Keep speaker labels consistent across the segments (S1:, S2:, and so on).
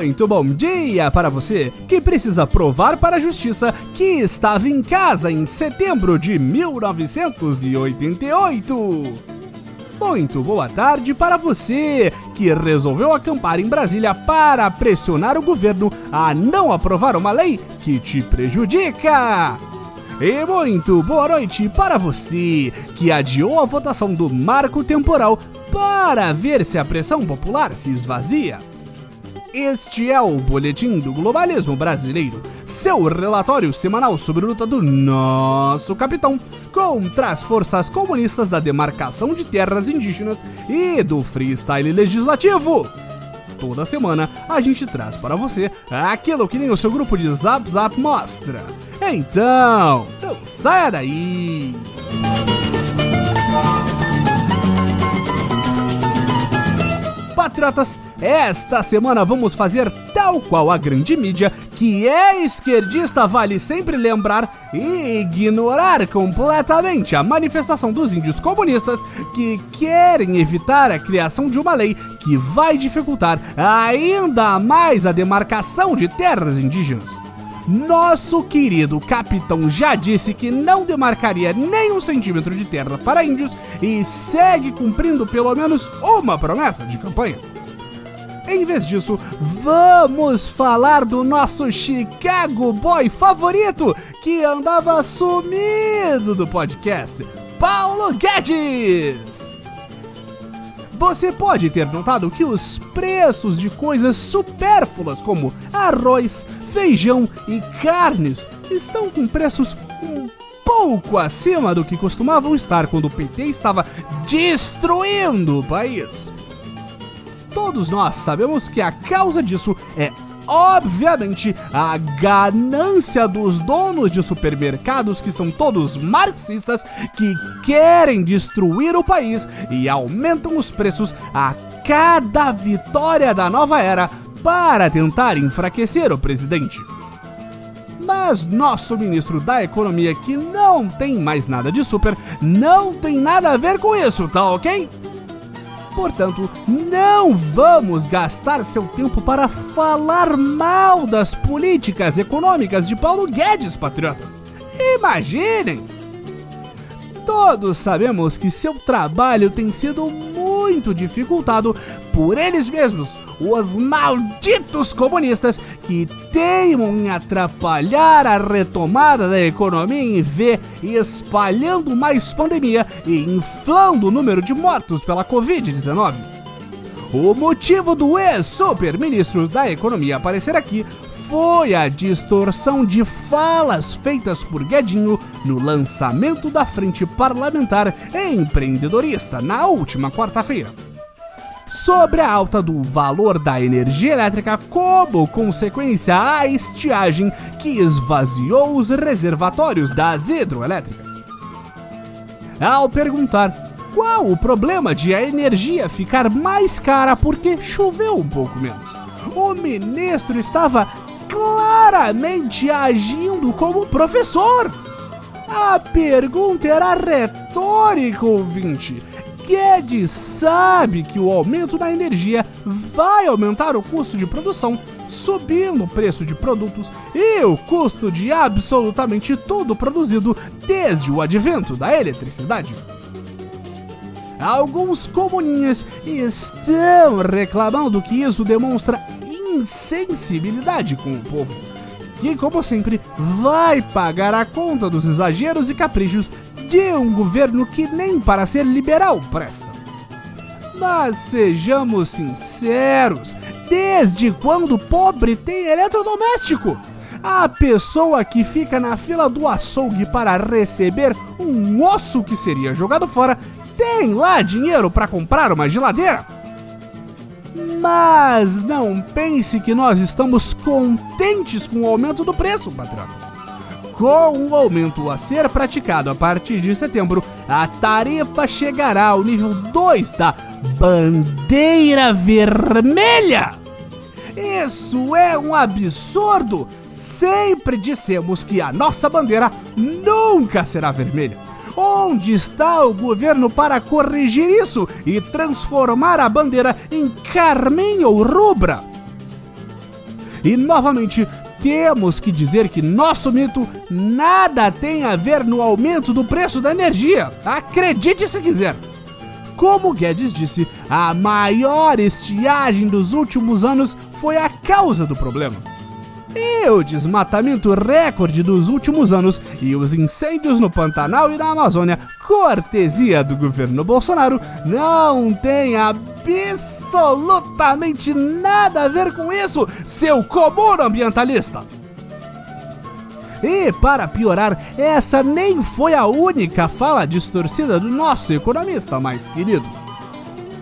S1: Muito bom dia para você que precisa provar para a justiça que estava em casa em setembro de 1988. Muito boa tarde para você que resolveu acampar em Brasília para pressionar o governo a não aprovar uma lei que te prejudica. E muito boa noite para você que adiou a votação do marco temporal para ver se a pressão popular se esvazia. Este é o Boletim do Globalismo Brasileiro, seu relatório semanal sobre a luta do nosso capitão contra as forças comunistas da demarcação de terras indígenas e do freestyle legislativo. Toda semana a gente traz para você aquilo que nem o seu grupo de Zap Zap mostra. Então, não saia daí! Patriotas, esta semana vamos fazer tal qual a grande mídia, que é esquerdista, vale sempre lembrar e ignorar completamente a manifestação dos índios comunistas que querem evitar a criação de uma lei que vai dificultar ainda mais a demarcação de terras indígenas. Nosso querido capitão já disse que não demarcaria nem um centímetro de terra para índios e segue cumprindo pelo menos uma promessa de campanha. Em vez disso, vamos falar do nosso Chicago Boy favorito que andava sumido do podcast, Paulo Guedes. Você pode ter notado que os preços de coisas supérfluas como arroz, feijão e carnes estão com preços um pouco acima do que costumavam estar quando o PT estava destruindo o país. Todos nós sabemos que a causa disso é obviamente, a ganância dos donos de supermercados que são todos marxistas que querem destruir o país e aumentam os preços a cada vitória da nova era para tentar enfraquecer o presidente. Mas nosso ministro da Economia, que não tem mais nada de super, não tem nada a ver com isso, tá ok? Portanto, não vamos gastar seu tempo para falar mal das políticas econômicas de Paulo Guedes, patriotas. Imaginem! Todos sabemos que seu trabalho tem sido muito dificultado por eles mesmos, os malditos comunistas que teimam em atrapalhar a retomada da economia em V, espalhando mais pandemia e inflando o número de mortos pela Covid-19. O motivo do ex-super-ministro da Economia aparecer aqui foi a distorção de falas feitas por Guedinho no lançamento da Frente Parlamentar Empreendedorista na última quarta-feira sobre a alta do valor da energia elétrica como consequência à estiagem que esvaziou os reservatórios das hidroelétricas. Ao perguntar qual o problema de a energia ficar mais cara porque choveu um pouco menos, o ministro estava claramente agindo como professor. A pergunta era retórica, ouvinte Guedes sabe que o aumento da energia vai aumentar o custo de produção, subindo o preço de produtos e o custo de absolutamente tudo produzido desde o advento da eletricidade. Alguns comuninhas estão reclamando que isso demonstra insensibilidade com o povo, que, como sempre, vai pagar a conta dos exageros e caprichos de um governo que nem para ser liberal presta. Mas sejamos sinceros, desde quando pobre tem eletrodoméstico? A pessoa que fica na fila do açougue para receber um osso que seria jogado fora tem lá dinheiro para comprar uma geladeira? Mas não pense que nós estamos contentes com o aumento do preço, patrões. Com o aumento a ser praticado a partir de setembro, a tarifa chegará ao nível 2 da bandeira vermelha. Isso é um absurdo! Sempre dissemos que a nossa bandeira nunca será vermelha. Onde está o governo para corrigir isso e transformar a bandeira em carmim ou rubra? E novamente, temos que dizer que nosso mito nada tem a ver no aumento do preço da energia. Acredite se quiser. Como Guedes disse, a maior estiagem dos últimos anos foi a causa do problema. E o desmatamento recorde dos últimos anos e os incêndios no Pantanal e na Amazônia, cortesia do governo Bolsonaro, não tem absolutamente nada a ver com isso, seu comum ambientalista. E para piorar, essa nem foi a única fala distorcida do nosso economista mais querido.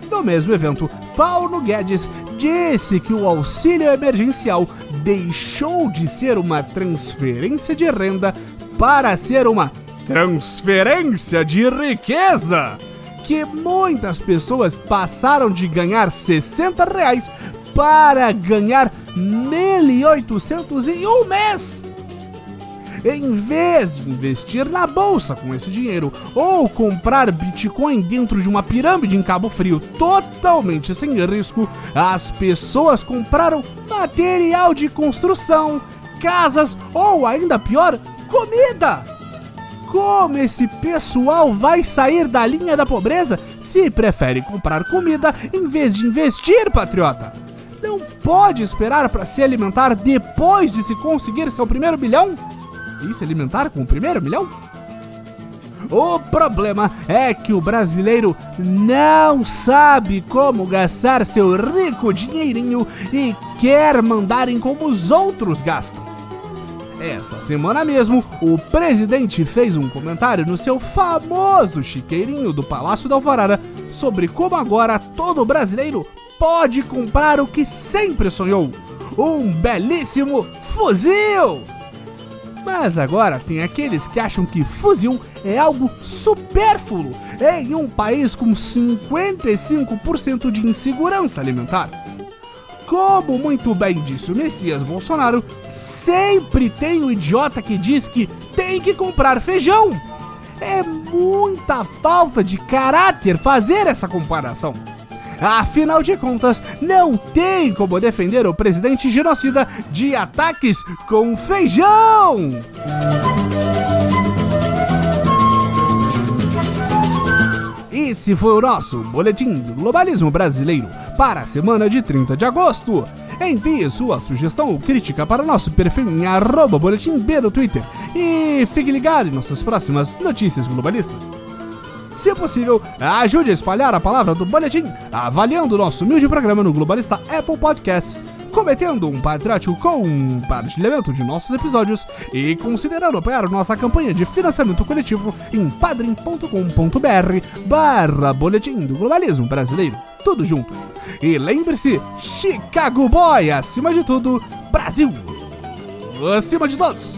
S1: No mesmo evento, Paulo Guedes disse que o auxílio emergencial deixou de ser uma transferência de renda para ser uma transferência de riqueza. Que muitas pessoas passaram de ganhar 60 reais para ganhar 1.800 em um mês. Em vez de investir na bolsa com esse dinheiro ou comprar Bitcoin dentro de uma pirâmide em Cabo Frio totalmente sem risco, as pessoas compraram material de construção, casas ou ainda pior, comida. Como esse pessoal vai sair da linha da pobreza se prefere comprar comida em vez de investir, patriota? Não pode esperar para se alimentar depois de se conseguir seu primeiro bilhão? E se alimentar com o primeiro milhão? O problema é que o brasileiro não sabe como gastar seu rico dinheirinho e quer mandarem como os outros gastam. Essa semana mesmo, o presidente fez um comentário no seu famoso chiqueirinho do Palácio da Alvorada sobre como agora todo brasileiro pode comprar o que sempre sonhou: um belíssimo fuzil! Mas agora tem aqueles que acham que fuzil é algo supérfluo em um país com 55% de insegurança alimentar. Como muito bem disse o Messias Bolsonaro, sempre tem um idiota que diz que tem que comprar feijão. É muita falta de caráter fazer essa comparação. Afinal de contas, não tem como defender o presidente genocida de ataques com feijão! Esse foi o nosso Boletim do Globalismo Brasileiro para a semana de 30 de agosto. Envie sua sugestão ou crítica para nosso perfil em arroba boletim B no Twitter e fique ligado em nossas próximas notícias globalistas. Se possível, ajude a espalhar a palavra do Boletim, avaliando o nosso humilde programa no Globalista Apple Podcasts, cometendo um patriótico compartilhamento de nossos episódios e considerando apoiar nossa campanha de financiamento coletivo em padrim.com.br barra Boletim do Globalismo Brasileiro. Tudo junto. E lembre-se, Chicago Boy, acima de tudo, Brasil! Acima de todos!